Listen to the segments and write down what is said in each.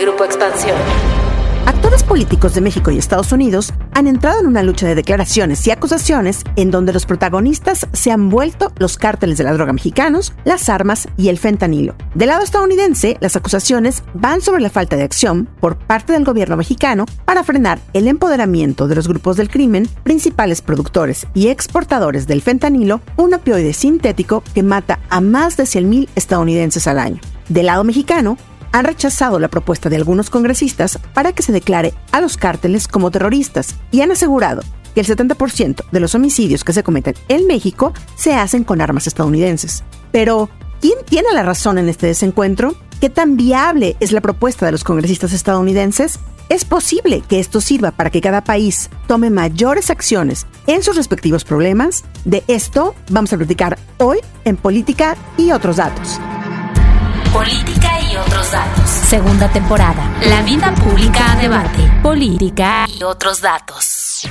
Grupo Expansión. Actores políticos de México y Estados Unidos han entrado en una lucha de declaraciones y acusaciones en donde los protagonistas se han vuelto los cárteles de la droga mexicanos, las armas y el fentanilo. Del lado estadounidense, las acusaciones van sobre la falta de acción por parte del gobierno mexicano para frenar el empoderamiento de los grupos del crimen, principales productores y exportadores del fentanilo, un opioide sintético que mata a más de 100.000 estadounidenses al año. Del lado mexicano, han rechazado la propuesta de algunos congresistas para que se declare a los cárteles como terroristas y han asegurado que el 70% de los homicidios que se cometen en México se hacen con armas estadounidenses. Pero, ¿quién tiene la razón en este desencuentro? ¿Qué tan viable es la propuesta de los congresistas estadounidenses? ¿Es posible que esto sirva para que cada país tome mayores acciones en sus respectivos problemas? De esto vamos a platicar hoy en Política y otros datos. Política y otros datos. Segunda temporada. La vida pública a debate. Política y otros datos.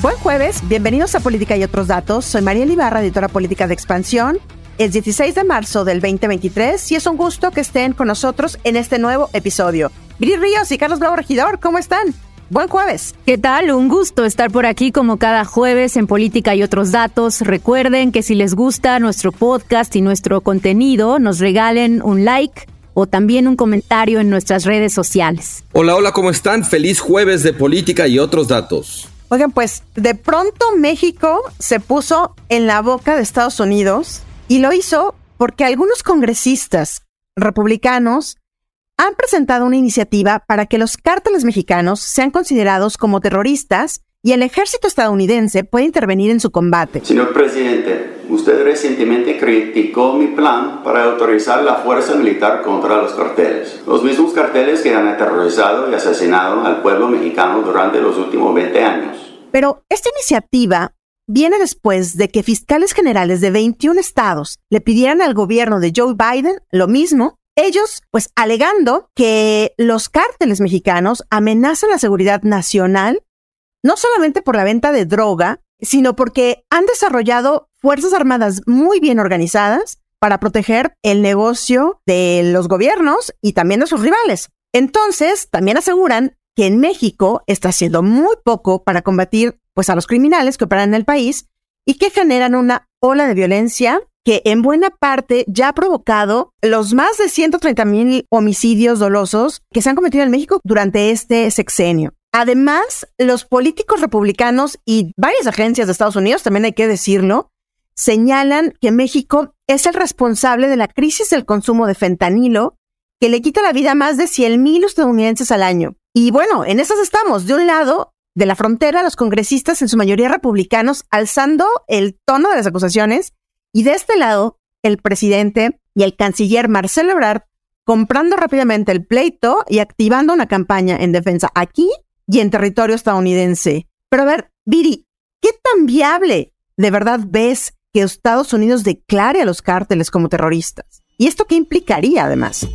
Buen jueves, bienvenidos a Política y otros datos. Soy María Ibarra, editora política de Expansión. Es 16 de marzo del 2023 y es un gusto que estén con nosotros en este nuevo episodio. Viri Ríos y Carlos Bravo Regidor, ¿cómo están? Buen jueves. ¿Qué tal? Un gusto estar por aquí como cada jueves en Política y otros datos. Recuerden que si les gusta nuestro podcast y nuestro contenido, nos regalen un like o también un comentario en nuestras redes sociales. Hola, hola, ¿cómo están? Feliz jueves de Política y otros datos. Oigan, pues de pronto México se puso en la boca de Estados Unidos y lo hizo porque algunos congresistas republicanos han presentado una iniciativa para que los cárteles mexicanos sean considerados como terroristas y el ejército estadounidense puede intervenir en su combate. Señor presidente, usted recientemente criticó mi plan para autorizar la fuerza militar contra los carteles. Los mismos carteles que han aterrorizado y asesinado al pueblo mexicano durante los últimos 20 años. Pero esta iniciativa viene después de que fiscales generales de 21 estados le pidieran al gobierno de Joe Biden lo mismo ellos, pues alegando que los cárteles mexicanos amenazan la seguridad nacional, no solamente por la venta de droga, sino porque han desarrollado fuerzas armadas muy bien organizadas para proteger el negocio de los gobiernos y también de sus rivales. Entonces, también aseguran que en México está haciendo muy poco para combatir pues a los criminales que operan en el país y que generan una ola de violencia que en buena parte ya ha provocado los más de 130 mil homicidios dolosos que se han cometido en México durante este sexenio. Además, los políticos republicanos y varias agencias de Estados Unidos, también hay que decirlo, señalan que México es el responsable de la crisis del consumo de fentanilo que le quita la vida a más de 100 mil estadounidenses al año. Y bueno, en esas estamos. De un lado, de la frontera, los congresistas, en su mayoría republicanos, alzando el tono de las acusaciones y de este lado, el presidente y el canciller Marcelo Ebrard comprando rápidamente el pleito y activando una campaña en defensa aquí y en territorio estadounidense. Pero a ver, Viri, ¿qué tan viable de verdad ves que Estados Unidos declare a los cárteles como terroristas? ¿Y esto qué implicaría además?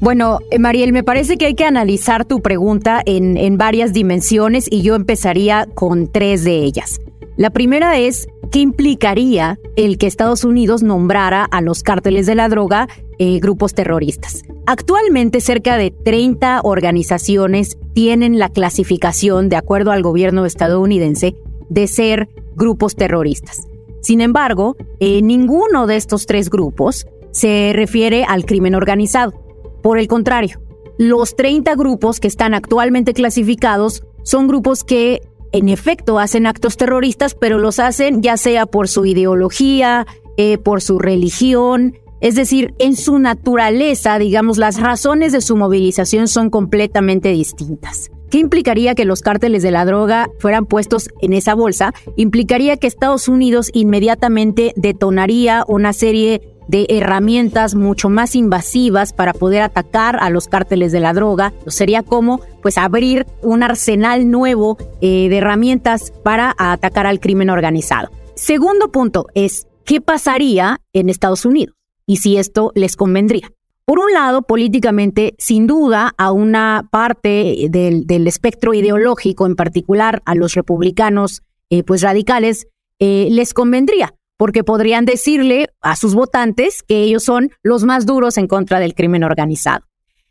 Bueno, eh, Mariel, me parece que hay que analizar tu pregunta en, en varias dimensiones y yo empezaría con tres de ellas. La primera es, ¿qué implicaría el que Estados Unidos nombrara a los cárteles de la droga eh, grupos terroristas? Actualmente cerca de 30 organizaciones tienen la clasificación, de acuerdo al gobierno estadounidense, de ser grupos terroristas. Sin embargo, eh, ninguno de estos tres grupos se refiere al crimen organizado. Por el contrario, los 30 grupos que están actualmente clasificados son grupos que en efecto hacen actos terroristas, pero los hacen ya sea por su ideología, eh, por su religión, es decir, en su naturaleza, digamos, las razones de su movilización son completamente distintas. ¿Qué implicaría que los cárteles de la droga fueran puestos en esa bolsa? Implicaría que Estados Unidos inmediatamente detonaría una serie de herramientas mucho más invasivas para poder atacar a los cárteles de la droga. Sería como pues abrir un arsenal nuevo eh, de herramientas para atacar al crimen organizado. Segundo punto es, ¿qué pasaría en Estados Unidos? Y si esto les convendría. Por un lado, políticamente, sin duda, a una parte del, espectro ideológico, en particular a los republicanos eh, pues radicales, eh, les convendría porque podrían decirle a sus votantes que ellos son los más duros en contra del crimen organizado.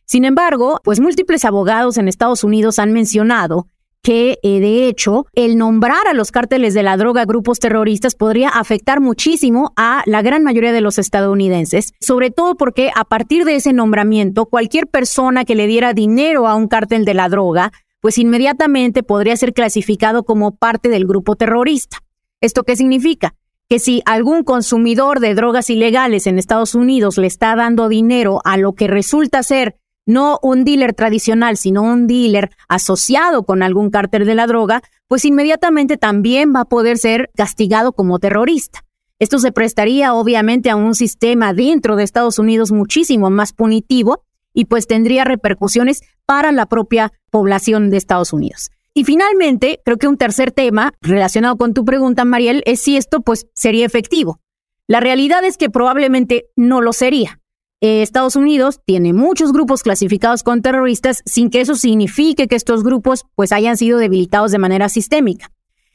Sin embargo, pues múltiples abogados en Estados Unidos han mencionado que eh, de hecho el nombrar a los cárteles de la droga grupos terroristas podría afectar muchísimo a la gran mayoría de los estadounidenses, sobre todo porque a partir de ese nombramiento cualquier persona que le diera dinero a un cártel de la droga, pues inmediatamente podría ser clasificado como parte del grupo terrorista. ¿Esto qué significa? Que si algún consumidor de drogas ilegales en Estados Unidos le está dando dinero a lo que resulta ser no un dealer tradicional, sino un dealer asociado con algún cártel de la droga, pues inmediatamente también va a poder ser castigado como terrorista. Esto se prestaría obviamente a un sistema dentro de Estados Unidos muchísimo más punitivo y pues tendría repercusiones para la propia población de Estados Unidos. Y finalmente, creo que un tercer tema relacionado con tu pregunta, Mariel, es si esto pues sería efectivo. La realidad es que probablemente no lo sería. Eh, Estados Unidos tiene muchos grupos clasificados con terroristas sin que eso signifique que estos grupos pues hayan sido debilitados de manera sistémica.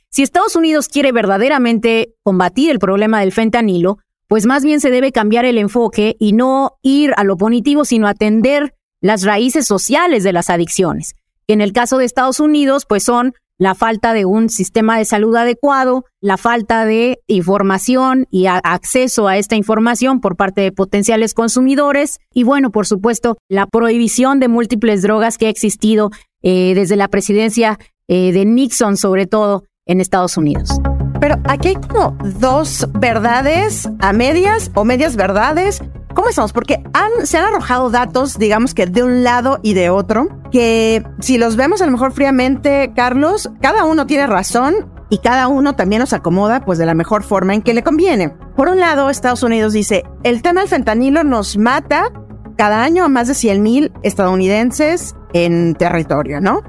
Si Estados Unidos quiere verdaderamente combatir el problema del fentanilo, pues más bien se debe cambiar el enfoque y no ir a lo punitivo, sino atender las raíces sociales de las adicciones. En el caso de Estados Unidos, pues son la falta de un sistema de salud adecuado, la falta de información y acceso a esta información por parte de potenciales consumidores y bueno, por supuesto, la prohibición de múltiples drogas que ha existido eh, desde la presidencia eh, de Nixon, sobre todo en Estados Unidos. Pero aquí hay como dos verdades a medias o medias verdades ¿Cómo estamos? Porque se han arrojado datos, digamos que de un lado y de otro, que si los vemos a lo mejor fríamente, Carlos, cada uno tiene razón y cada uno también nos acomoda pues de la mejor forma en que le conviene. Por un lado, Estados Unidos dice, el tema del fentanilo nos mata cada año a más de 100 mil estadounidenses en territorio, ¿no?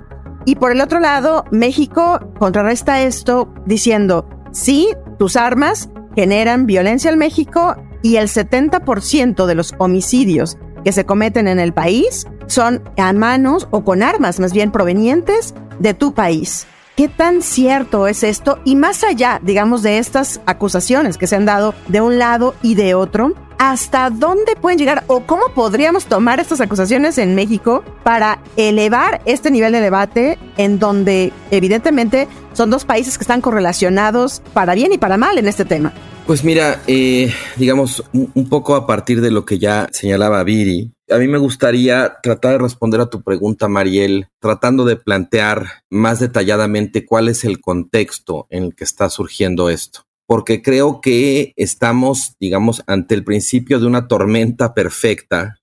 Y por el otro lado, México contrarresta esto diciendo, sí, tus armas generan violencia en México y el 70% de los homicidios que se cometen en el país son a manos o con armas más bien provenientes de tu país. ¿Qué tan cierto es esto? Y más allá, digamos, de estas acusaciones que se han dado de un lado y de otro, ¿hasta dónde pueden llegar o cómo podríamos tomar estas acusaciones en México para elevar este nivel de debate en donde evidentemente son dos países que están correlacionados para bien y para mal en este tema? Pues mira, eh, digamos, un, poco a partir de lo que ya señalaba Viri, a mí me gustaría tratar de responder a tu pregunta, Mariel, tratando de plantear más detalladamente cuál es el contexto en el que está surgiendo esto. Porque creo que estamos, digamos, ante el principio de una tormenta perfecta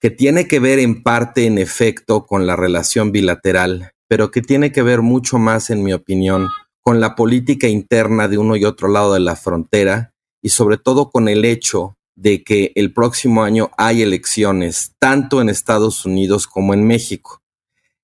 que tiene que ver en parte, en efecto, con la relación bilateral, pero que tiene que ver mucho más, en mi opinión, con la política interna de uno y otro lado de la frontera y sobre todo con el hecho de que el próximo año hay elecciones tanto en Estados Unidos como en México.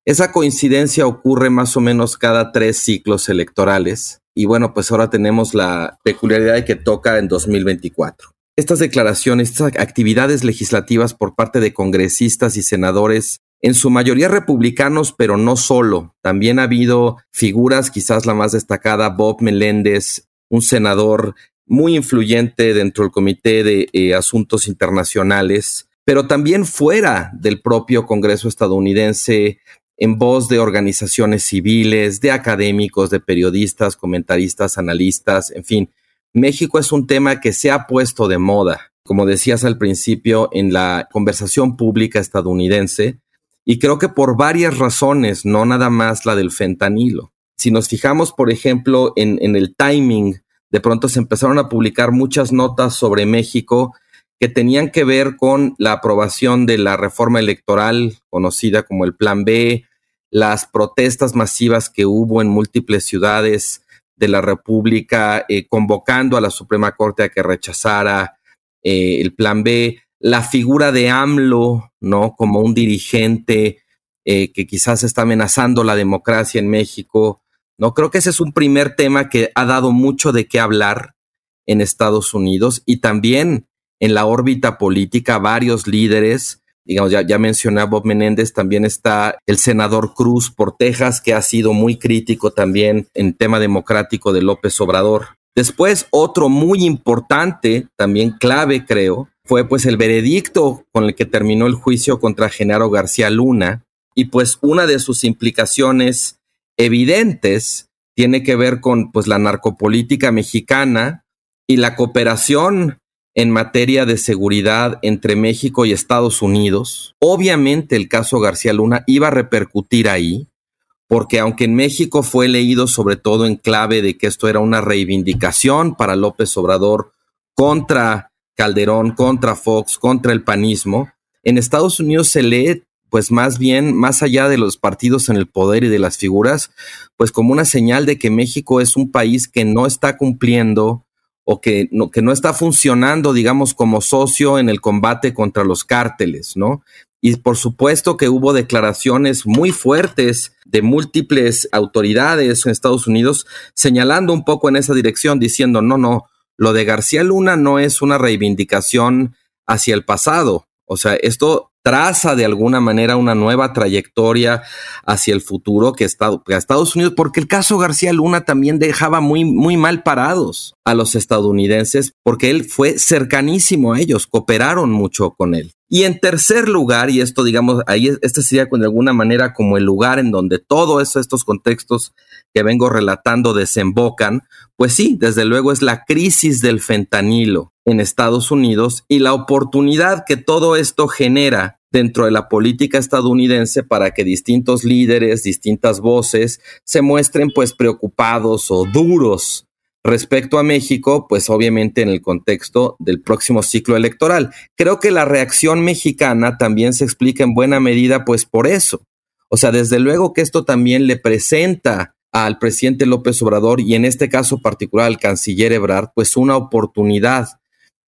Esa coincidencia ocurre más o menos cada tres ciclos electorales y bueno, pues ahora tenemos la peculiaridad de que toca en 2024. Estas declaraciones, estas actividades legislativas por parte de congresistas y senadores en su mayoría republicanos, pero no solo. También ha habido figuras, quizás la más destacada, Bob Meléndez, un senador muy influyente dentro del Comité de eh, Asuntos Internacionales, pero también fuera del propio Congreso estadounidense, en voz de organizaciones civiles, de académicos, de periodistas, comentaristas, analistas, en fin. México es un tema que se ha puesto de moda, como decías al principio, en la conversación pública estadounidense, y creo que por varias razones, no nada más la del fentanilo. Si nos fijamos, por ejemplo, en, el timing, de pronto se empezaron a publicar muchas notas sobre México que tenían que ver con la aprobación de la reforma electoral conocida como el Plan B, las protestas masivas que hubo en múltiples ciudades de la República, eh, convocando a la Suprema Corte a que rechazara eh, el Plan B, la figura de AMLO, ¿no? Como un dirigente eh, que quizás está amenazando la democracia en México. No creo que ese es un primer tema que ha dado mucho de qué hablar en Estados Unidos y también en la órbita política varios líderes. Digamos, ya, ya mencioné a Bob Menéndez, también está el senador Cruz por Texas, que ha sido muy crítico también en tema democrático de López Obrador. Después, otro muy importante, también clave, creo, fue pues el veredicto con el que terminó el juicio contra Genaro García Luna y pues una de sus implicaciones evidentes tiene que ver con pues la narcopolítica mexicana y la cooperación en materia de seguridad entre México y Estados Unidos. Obviamente el caso García Luna iba a repercutir ahí, porque aunque en México fue leído sobre todo en clave de que esto era una reivindicación para López Obrador contra Calderón, contra Fox, contra el panismo, en Estados Unidos se lee pues más bien, más allá de los partidos en el poder y de las figuras, pues como una señal de que México es un país que no está cumpliendo o que no, que no está funcionando, digamos, como socio en el combate contra los cárteles, ¿no? Y por supuesto que hubo declaraciones muy fuertes de múltiples autoridades en Estados Unidos señalando un poco en esa dirección, diciendo, no, no, lo de García Luna no es una reivindicación hacia el pasado. O sea, esto traza de alguna manera una nueva trayectoria hacia el futuro que, Estados Unidos, porque el caso García Luna también dejaba muy, muy mal parados a los estadounidenses, porque él fue cercanísimo a ellos, cooperaron mucho con él. Y en tercer lugar, y esto digamos, ahí este sería de alguna manera como el lugar en donde todos estos contextos que vengo relatando desembocan, pues sí, desde luego es la crisis del fentanilo en Estados Unidos y la oportunidad que todo esto genera dentro de la política estadounidense para que distintos líderes, distintas voces se muestren pues preocupados o duros respecto a México, pues obviamente en el contexto del próximo ciclo electoral. Creo que la reacción mexicana también se explica en buena medida pues por eso. O sea, desde luego que esto también le presenta al presidente López Obrador y en este caso particular al canciller Ebrard, pues una oportunidad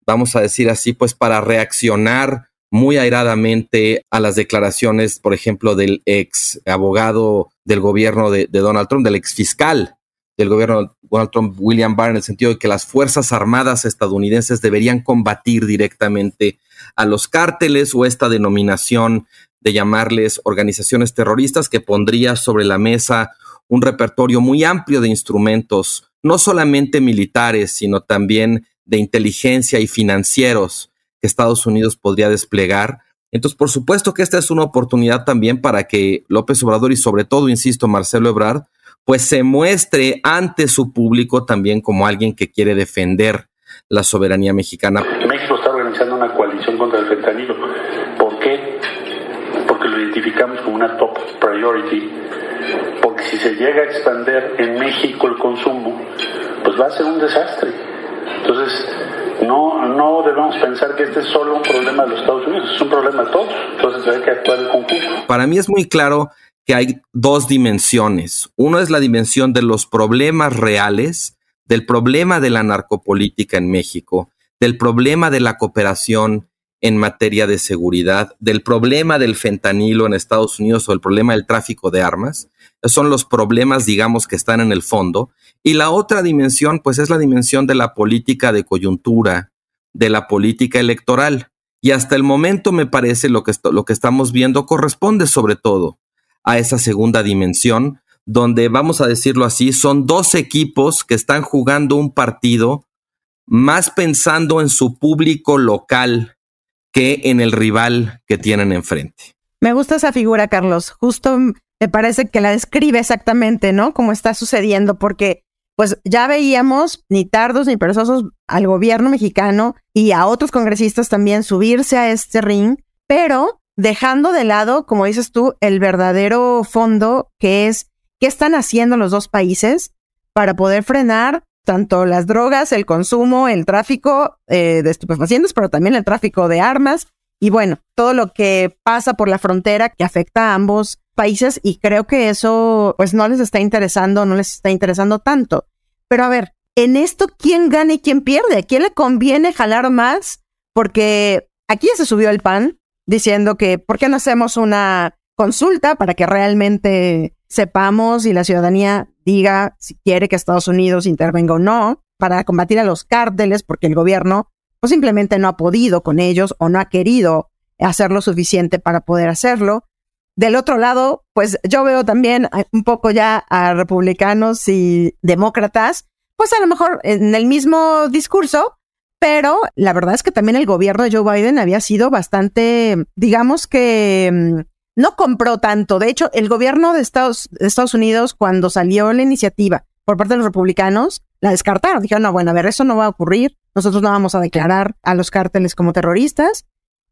vamos a decir así, pues para reaccionar muy airadamente a las declaraciones, por ejemplo, del ex abogado del gobierno de, Donald Trump, del ex fiscal del gobierno de Donald Trump, William Barr, en el sentido de que las Fuerzas Armadas estadounidenses deberían combatir directamente a los cárteles o esta denominación de llamarles organizaciones terroristas que pondría sobre la mesa un repertorio muy amplio de instrumentos, no solamente militares, sino también de inteligencia y financieros que Estados Unidos podría desplegar. Entonces, por supuesto que esta es una oportunidad también para que López Obrador y sobre todo, insisto, Marcelo Ebrard, pues se muestre ante su público también como alguien que quiere defender la soberanía mexicana. México está organizando una coalición contra el fentanilo. ¿Por qué? Porque lo identificamos como una top priority. Porque si se llega a expander en México el consumo, pues va a ser un desastre entonces, no, no debemos pensar que este es solo un problema de los Estados Unidos, es un problema de todos. Entonces hay que actuar en conjunto. Para mí es muy claro que hay dos dimensiones. Uno es la dimensión de los problemas reales, del problema de la narcopolítica en México, del problema de la cooperación en materia de seguridad, del problema del fentanilo en Estados Unidos o el problema del tráfico de armas. Son los problemas, digamos, que están en el fondo. Y la otra dimensión, pues es la dimensión de la política de coyuntura, de la política electoral. Y hasta el momento me parece lo que, lo que estamos viendo corresponde sobre todo a esa segunda dimensión, donde, vamos a decirlo así, son dos equipos que están jugando un partido más pensando en su público local que en el rival que tienen enfrente. Me gusta esa figura, Carlos. Justo me parece que la describe exactamente, ¿no? Cómo está sucediendo, porque pues ya veíamos ni tardos ni perezosos al gobierno mexicano y a otros congresistas también subirse a este ring, pero dejando de lado, como dices tú, el verdadero fondo que es qué están haciendo los dos países para poder frenar tanto las drogas, el consumo, el tráfico eh, de estupefacientes, pero también el tráfico de armas y bueno, todo lo que pasa por la frontera que afecta a ambos países y creo que eso pues no les está interesando, no les está interesando tanto. Pero a ver, en esto, ¿quién gana y quién pierde? ¿A quién le conviene jalar más? Porque aquí ya se subió el pan diciendo que ¿por qué no hacemos una consulta para que realmente sepamos y la ciudadanía diga si quiere que Estados Unidos intervenga o no para combatir a los cárteles porque el gobierno pues simplemente no ha podido con ellos o no ha querido hacer lo suficiente para poder hacerlo. Del otro lado, pues yo veo también un poco ya a republicanos y demócratas, pues a lo mejor en el mismo discurso, Pero la verdad es que también el gobierno de Joe Biden había sido bastante, digamos que mm, no compró tanto. De hecho, el gobierno de Estados, de Estados Unidos, cuando salió la iniciativa por parte de los republicanos, la descartaron. Dijeron, no, bueno, a ver, eso no va a ocurrir. Nosotros no vamos a declarar a los cárteles como terroristas.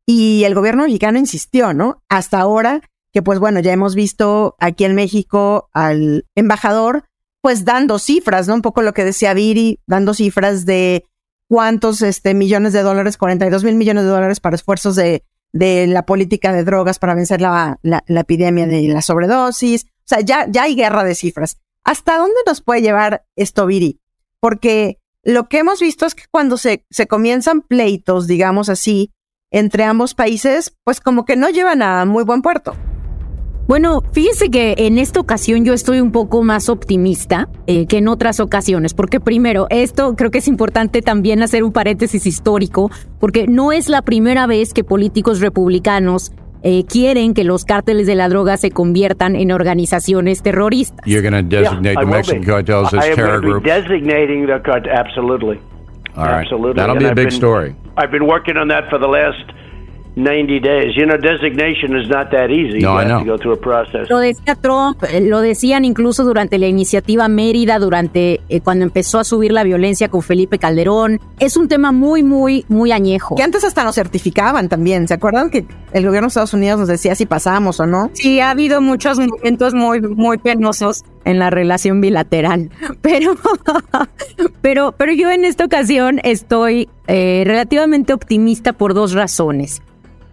Y el gobierno mexicano insistió, ¿no? Hasta ahora que, pues bueno, ya hemos visto aquí en México al embajador, pues dando cifras, ¿no? Un poco lo que decía Viri, dando cifras de cuántos este, millones de dólares, 42 mil millones de dólares para esfuerzos de, de la política de drogas para vencer la, la, epidemia de la sobredosis. O sea, ya, ya hay guerra de cifras. ¿Hasta dónde nos puede llevar esto, Viri? Porque lo que hemos visto es que cuando se, se comienzan pleitos, digamos así, entre ambos países, pues como que no llevan a muy buen puerto. Bueno, fíjese que en esta ocasión yo estoy un poco más optimista eh, que en otras ocasiones, porque primero, esto creo que es importante también hacer un paréntesis histórico, porque no es la primera vez que políticos republicanos eh, quieren que los cárteles de la droga se conviertan en organizaciones terroristas. You're going to designate the Mexican cartels as terror groups. designating the cartel, absolutely. All right. Absolutely. That'll be a big story. I've been working on that for the last 90 days. You know, designation is not that easy. No, I know. To go through a process. Lo decía Trump, eh, lo decían incluso durante la iniciativa Mérida, durante eh, cuando empezó a subir la violencia con Felipe Calderón. Es un tema muy, muy, muy añejo. Que antes hasta nos certificaban también. ¿Se acuerdan que el gobierno de Estados Unidos nos decía si pasábamos o no? Sí, ha habido muchos momentos muy, muy penosos en la relación bilateral. Pero, pero, pero yo en esta ocasión estoy eh, relativamente optimista por dos razones.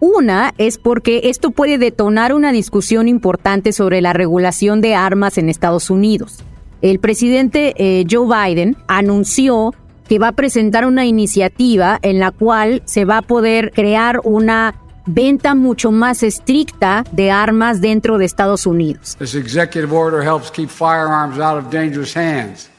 Una es porque esto puede detonar una discusión importante sobre la regulación de armas en Estados Unidos. El presidente eh, Joe Biden anunció que va a presentar una iniciativa en la cual se va a poder crear una venta mucho más estricta de armas dentro de Estados Unidos. This executive order helps keep firearms out of dangerous hands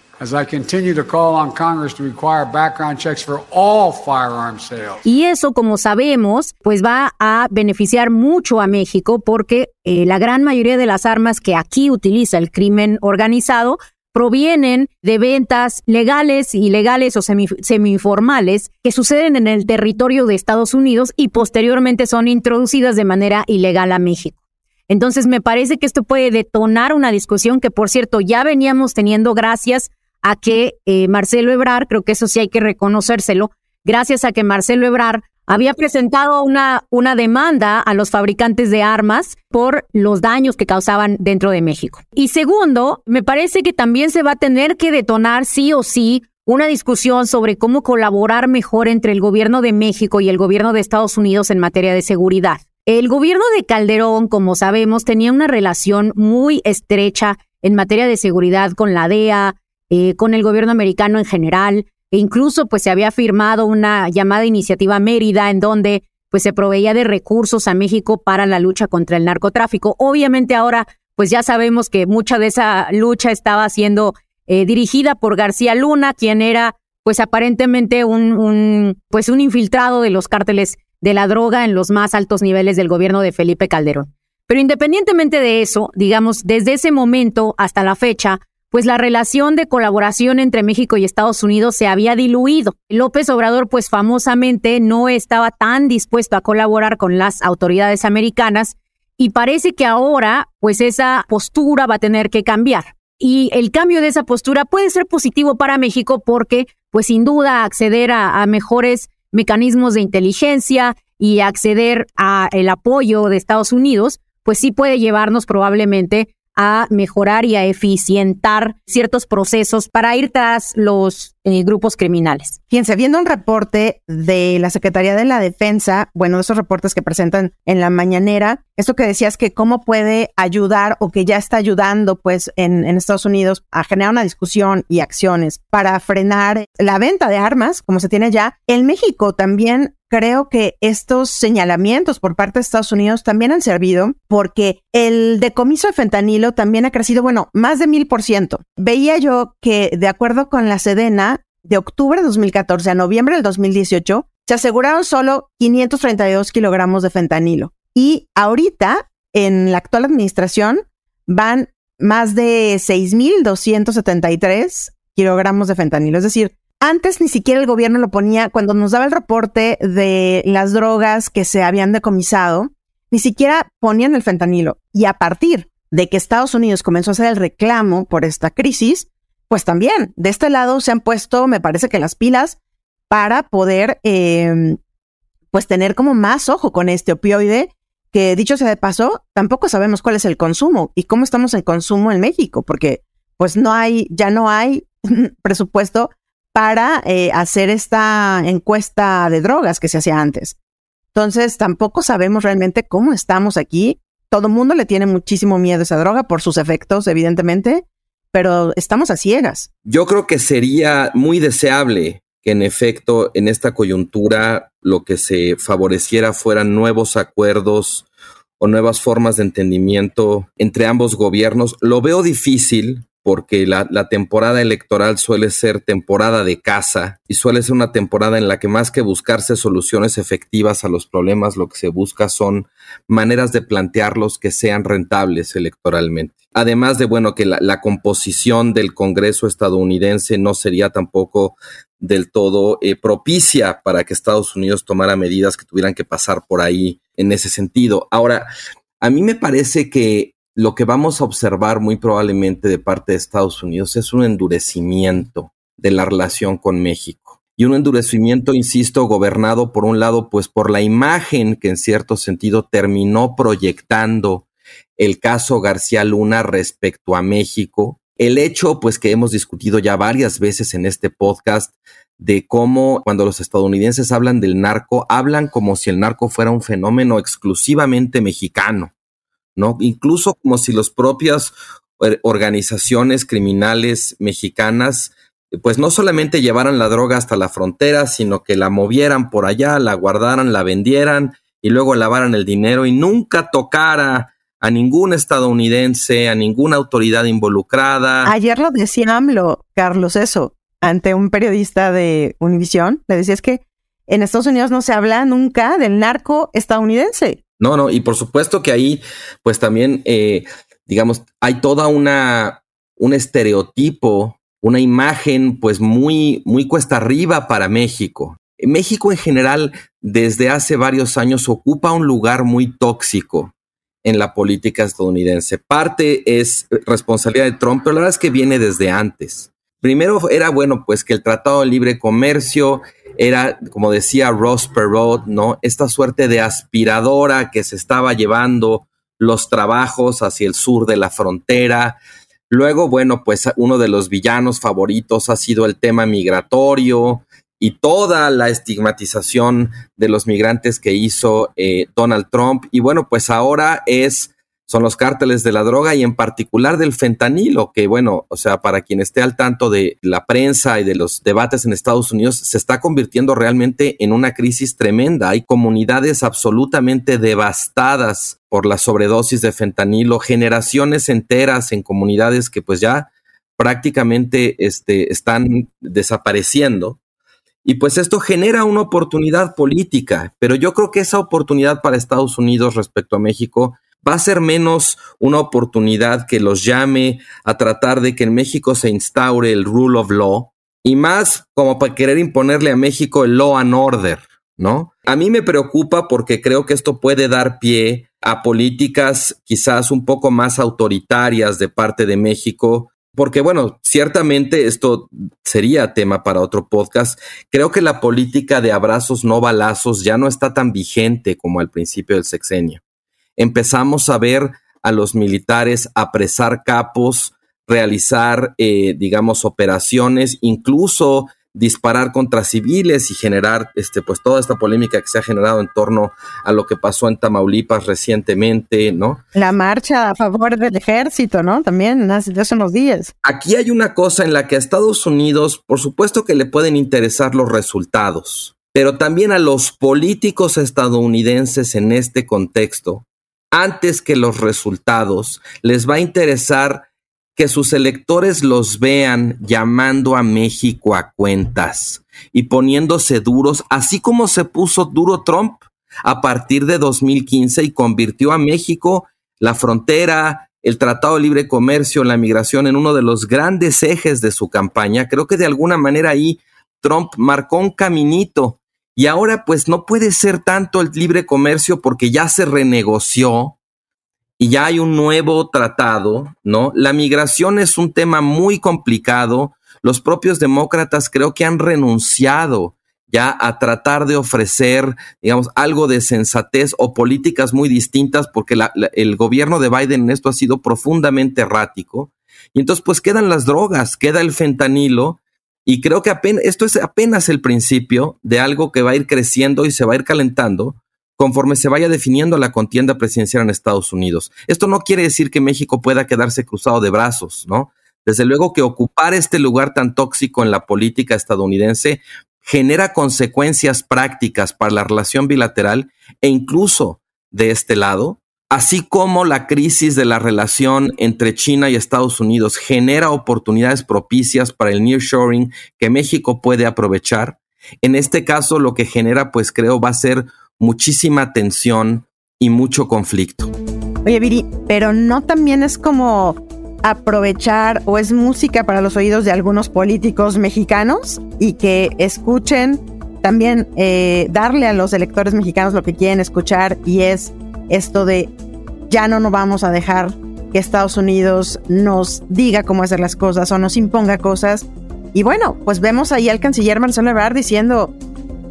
Y eso, como sabemos, pues va a beneficiar mucho a México porque eh, la gran mayoría de las armas que aquí utiliza el crimen organizado provienen de ventas legales, ilegales o semi-informales que suceden en el territorio de Estados Unidos y posteriormente son introducidas de manera ilegal a México. Entonces me parece que esto puede detonar una discusión que, por cierto, ya veníamos teniendo gracias a que eh, Marcelo Ebrar, creo que eso sí hay que reconocérselo, gracias a que Marcelo Ebrar había presentado una, una demanda a los fabricantes de armas por los daños que causaban dentro de México. Y segundo, me parece que también se va a tener que detonar sí o sí una discusión sobre cómo colaborar mejor entre el gobierno de México y el gobierno de Estados Unidos en materia de seguridad. El gobierno de Calderón, como sabemos, tenía una relación muy estrecha en materia de seguridad con la DEA, eh, con el gobierno americano en general, e incluso pues se había firmado una llamada iniciativa Mérida en donde pues se proveía de recursos a México para la lucha contra el narcotráfico. Obviamente ahora pues ya sabemos que mucha de esa lucha estaba siendo eh, dirigida por García Luna, quien era pues aparentemente un, un, pues un infiltrado de los cárteles de la droga en los más altos niveles del gobierno de Felipe Calderón. Pero independientemente de eso, digamos, desde ese momento hasta la fecha, pues la relación de colaboración entre México y Estados Unidos se había diluido. López Obrador, pues famosamente no estaba tan dispuesto a colaborar con las autoridades americanas y parece que ahora, pues esa postura va a tener que cambiar. Y el cambio de esa postura puede ser positivo para México porque, pues sin duda, acceder a, mejores mecanismos de inteligencia y acceder a el apoyo de Estados Unidos, pues sí puede llevarnos probablemente a mejorar y a eficientar ciertos procesos para ir tras los eh, grupos criminales. Fíjense, viendo un reporte de la Secretaría de la Defensa, bueno, esos reportes que presentan en la mañanera, esto que decías que cómo puede ayudar o que ya está ayudando pues en, en Estados Unidos a generar una discusión y acciones para frenar la venta de armas, como se tiene ya, en México también creo que estos señalamientos por parte de Estados Unidos también han servido porque el decomiso de fentanilo también ha crecido, bueno, más de mil por ciento. Veía yo que de acuerdo con la Sedena, de octubre de 2014 a noviembre del 2018, se aseguraron solo 532 kilogramos de fentanilo. Y ahorita, en la actual administración, van más de 6.273 kilogramos de fentanilo. Es decir, Antes ni siquiera el gobierno lo ponía, cuando nos daba el reporte de las drogas que se habían decomisado, ni siquiera ponían el fentanilo. Y a partir de que Estados Unidos comenzó a hacer el reclamo por esta crisis, pues también de este lado se han puesto, me parece que las pilas para poder, em, pues tener como más ojo con este opioide que dicho sea de paso, tampoco sabemos cuál es el consumo y cómo estamos en consumo en México, porque pues no hay, ya no hay presupuesto para eh, hacer esta encuesta de drogas que se hacía antes. Entonces, tampoco sabemos realmente cómo estamos aquí. Todo el mundo le tiene muchísimo miedo a esa droga por sus efectos, evidentemente, pero estamos a ciegas. Yo creo que sería muy deseable que en efecto en esta coyuntura lo que se favoreciera fueran nuevos acuerdos o nuevas formas de entendimiento entre ambos gobiernos. Lo veo difícil porque la, temporada electoral suele ser temporada de caza y suele ser una temporada en la que más que buscarse soluciones efectivas a los problemas, lo que se busca son maneras de plantearlos que sean rentables electoralmente. Además de, bueno, que la, composición del Congreso estadounidense no sería tampoco del todo eh, propicia para que Estados Unidos tomara medidas que tuvieran que pasar por ahí en ese sentido. Ahora, a mí me parece que lo que vamos a observar muy probablemente de parte de Estados Unidos es un endurecimiento de la relación con México. Y un endurecimiento, insisto, gobernado por un lado, pues por la imagen que en cierto sentido terminó proyectando el caso García Luna respecto a México. El hecho, pues que hemos discutido ya varias veces en este podcast, de cómo cuando los estadounidenses hablan del narco, hablan como si el narco fuera un fenómeno exclusivamente mexicano ¿no? Incluso como si las propias eh, organizaciones criminales mexicanas pues no solamente llevaran la droga hasta la frontera, sino que la movieran por allá, la guardaran, la vendieran y luego lavaran el dinero y nunca tocara a ningún estadounidense, a ninguna autoridad involucrada. Ayer lo decía AMLO, Carlos, eso, ante un periodista de Univisión, le decía es que en Estados Unidos no se habla nunca del narco estadounidense. No, no, y por supuesto que ahí, pues también, eh, digamos, hay toda una, un estereotipo, una imagen, pues muy, muy cuesta arriba para México. México en general, desde hace varios años, ocupa un lugar muy tóxico en la política estadounidense. Parte es responsabilidad de Trump, pero la verdad es que viene desde antes. Primero era bueno, pues que el Tratado de Libre Comercio era, como decía Ross Perot, ¿no? Esta suerte de aspiradora que se estaba llevando los trabajos hacia el sur de la frontera. Luego, bueno, pues uno de los villanos favoritos ha sido el tema migratorio y toda la estigmatización de los migrantes que hizo eh, Donald Trump. Y bueno, pues ahora es son los cárteles de la droga y en particular del fentanilo, que bueno, o sea, para quien esté al tanto de la prensa y de los debates en Estados Unidos, se está convirtiendo realmente en una crisis tremenda. Hay comunidades absolutamente devastadas por la sobredosis de fentanilo, generaciones enteras en comunidades que pues ya prácticamente este, están desapareciendo. Y pues esto genera una oportunidad política, pero yo creo que esa oportunidad para Estados Unidos respecto a México va a ser menos una oportunidad que los llame a tratar de que en México se instaure el rule of law y más como para querer imponerle a México el law and order, ¿no? A mí me preocupa porque creo que esto puede dar pie a políticas quizás un poco más autoritarias de parte de México, porque bueno, ciertamente esto sería tema para otro podcast. Creo que la política de abrazos no balazos ya no está tan vigente como al principio del sexenio empezamos a ver a los militares apresar capos, realizar, eh, digamos, operaciones, incluso disparar contra civiles y generar, este, pues toda esta polémica que se ha generado en torno a lo que pasó en Tamaulipas recientemente, ¿no? La marcha a favor del ejército, ¿no? También hace, hace unos días. Aquí hay una cosa en la que a Estados Unidos, por supuesto que le pueden interesar los resultados, pero también a los políticos estadounidenses en este contexto antes que los resultados. Les va a interesar que sus electores los vean llamando a México a cuentas y poniéndose duros, así como se puso duro Trump a partir de 2015 y convirtió a México, la frontera, el Tratado de Libre Comercio, la migración en uno de los grandes ejes de su campaña. Creo que de alguna manera ahí Trump marcó un caminito y ahora pues no puede ser tanto el libre comercio porque ya se renegoció y ya hay un nuevo tratado, ¿no? La migración es un tema muy complicado. Los propios demócratas creo que han renunciado ya a tratar de ofrecer, digamos, algo de sensatez o políticas muy distintas, porque el gobierno de Biden en esto ha sido profundamente errático. Y entonces, pues quedan las drogas, queda el fentanilo, y creo que apenas, esto es apenas el principio de algo que va a ir creciendo y se va a ir calentando conforme se vaya definiendo la contienda presidencial en Estados Unidos. Esto no quiere decir que México pueda quedarse cruzado de brazos, ¿no? Desde luego que ocupar este lugar tan tóxico en la política estadounidense genera consecuencias prácticas para la relación bilateral e incluso de este lado, así como la crisis de la relación entre China y Estados Unidos genera oportunidades propicias para el nearshoring que México puede aprovechar. En este caso, lo que genera, pues creo, va a ser muchísima tensión y mucho conflicto. Oye, Viri, pero no también es como aprovechar o es música para los oídos de algunos políticos mexicanos y que escuchen también eh, darle a los electores mexicanos lo que quieren escuchar y es esto de ya no nos vamos a dejar que Estados Unidos nos diga cómo hacer las cosas o nos imponga cosas. Y bueno, pues vemos ahí al canciller Marcelo Ebrard diciendo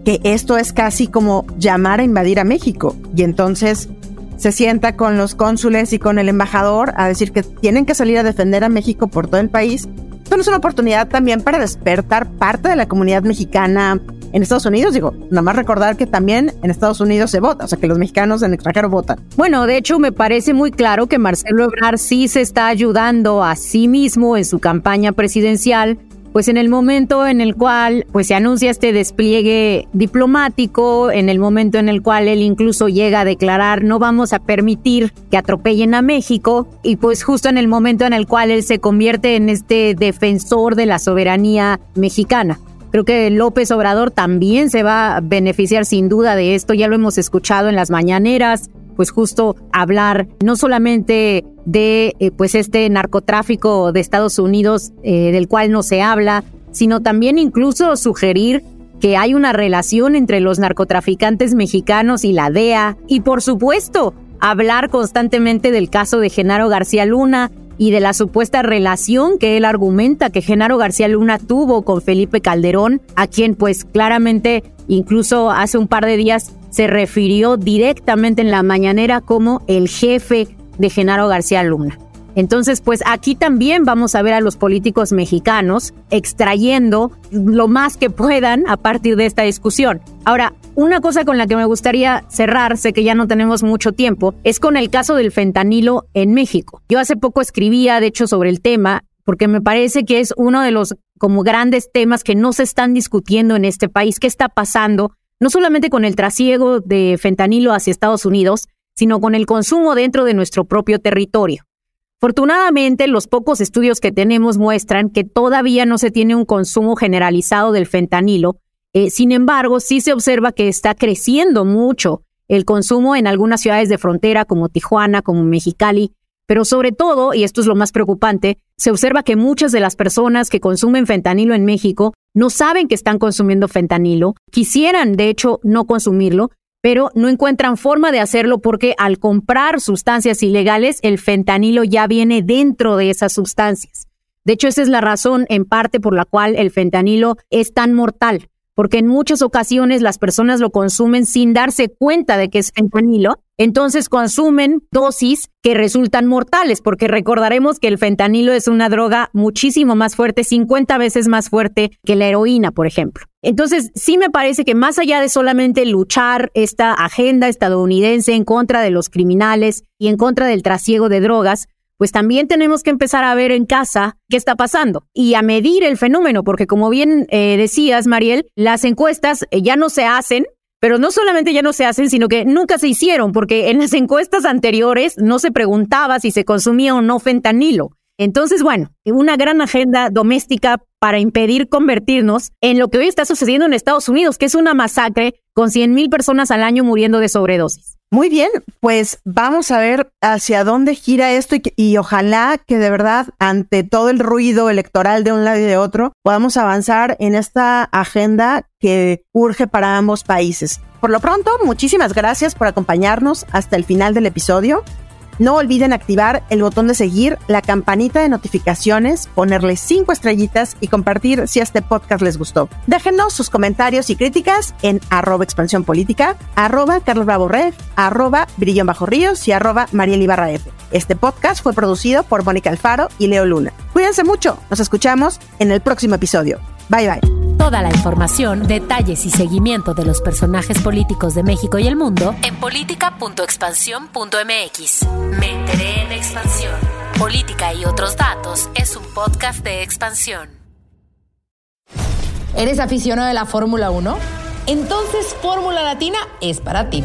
que esto es casi como llamar a invadir a México. Y entonces se sienta con los cónsules y con el embajador a decir que tienen que salir a defender a México por todo el país. Esto es una oportunidad también para despertar parte de la comunidad mexicana en Estados Unidos. Digo, nada más recordar que también en Estados Unidos se vota, o sea que los mexicanos en el extranjero votan. Bueno, de hecho me parece muy claro que Marcelo Ebrard sí se está ayudando a sí mismo en su campaña presidencial pues en el momento en el cual pues se anuncia este despliegue diplomático, en el momento en el cual él incluso llega a declarar no vamos a permitir que atropellen a México y pues justo en el momento en el cual él se convierte en este defensor de la soberanía mexicana. Creo que López Obrador también se va a beneficiar sin duda de esto, ya lo hemos escuchado en las mañaneras, pues justo hablar no solamente de eh, pues este narcotráfico de Estados Unidos eh, del cual no se habla, sino también incluso sugerir que hay una relación entre los narcotraficantes mexicanos y la DEA y por supuesto hablar constantemente del caso de Genaro García Luna y de la supuesta relación que él argumenta que Genaro García Luna tuvo con Felipe Calderón, a quien pues claramente incluso hace un par de días se refirió directamente en la mañanera como el jefe de Genaro García Luna. Entonces, pues aquí también vamos a ver a los políticos mexicanos extrayendo lo más que puedan a partir de esta discusión. Ahora, una cosa con la que me gustaría cerrar, sé que ya no tenemos mucho tiempo, es con el caso del fentanilo en México. Yo hace poco escribía, de hecho, sobre el tema, porque me parece que es uno de los como grandes temas que no se están discutiendo en este país. ¿Qué está pasando? no solamente con el trasiego de fentanilo hacia Estados Unidos, sino con el consumo dentro de nuestro propio territorio. Afortunadamente, los pocos estudios que tenemos muestran que todavía no se tiene un consumo generalizado del fentanilo. Eh, sin embargo, sí se observa que está creciendo mucho el consumo en algunas ciudades de frontera como Tijuana, como Mexicali, pero sobre todo, y esto es lo más preocupante, se observa que muchas de las personas que consumen fentanilo en México no saben que están consumiendo fentanilo, quisieran de hecho no consumirlo, pero no encuentran forma de hacerlo porque al comprar sustancias ilegales, el fentanilo ya viene dentro de esas sustancias. De hecho, esa es la razón en parte por la cual el fentanilo es tan mortal, porque en muchas ocasiones las personas lo consumen sin darse cuenta de que es fentanilo entonces consumen dosis que resultan mortales, porque recordaremos que el fentanilo es una droga muchísimo más fuerte, 50 veces más fuerte que la heroína, por ejemplo. Entonces, sí me parece que más allá de solamente luchar esta agenda estadounidense en contra de los criminales y en contra del trasiego de drogas, pues también tenemos que empezar a ver en casa qué está pasando y a medir el fenómeno, porque como bien eh, decías, Mariel, las encuestas eh, ya no se hacen pero no solamente ya no se hacen, sino que nunca se hicieron, porque en las encuestas anteriores no se preguntaba si se consumía o no fentanilo. Entonces, bueno, una gran agenda doméstica para impedir convertirnos en lo que hoy está sucediendo en Estados Unidos, que es una masacre con 100 mil personas al año muriendo de sobredosis. Muy bien, pues vamos a ver hacia dónde gira esto y, y, ojalá que de verdad, ante todo el ruido electoral de un lado y de otro, podamos avanzar en esta agenda que urge para ambos países. Por lo pronto, muchísimas gracias por acompañarnos hasta el final del episodio. No olviden activar el botón de seguir, la campanita de notificaciones, ponerle cinco estrellitas y compartir si este podcast les gustó. Déjenos sus comentarios y críticas en arroba expansión política, arroba Carlos Bravo arroba Brillón Bajo Ríos y arroba Mariel F. Este podcast fue producido por Mónica Alfaro y Leo Luna. Cuídense mucho, nos escuchamos en el próximo episodio. Bye bye. Toda la información, detalles y seguimiento de los personajes políticos de México y el mundo en política.expansión.mx. Me enteré en expansión. Política y otros datos es un podcast de expansión. ¿Eres aficionado de la Fórmula 1? Entonces Fórmula Latina es para ti.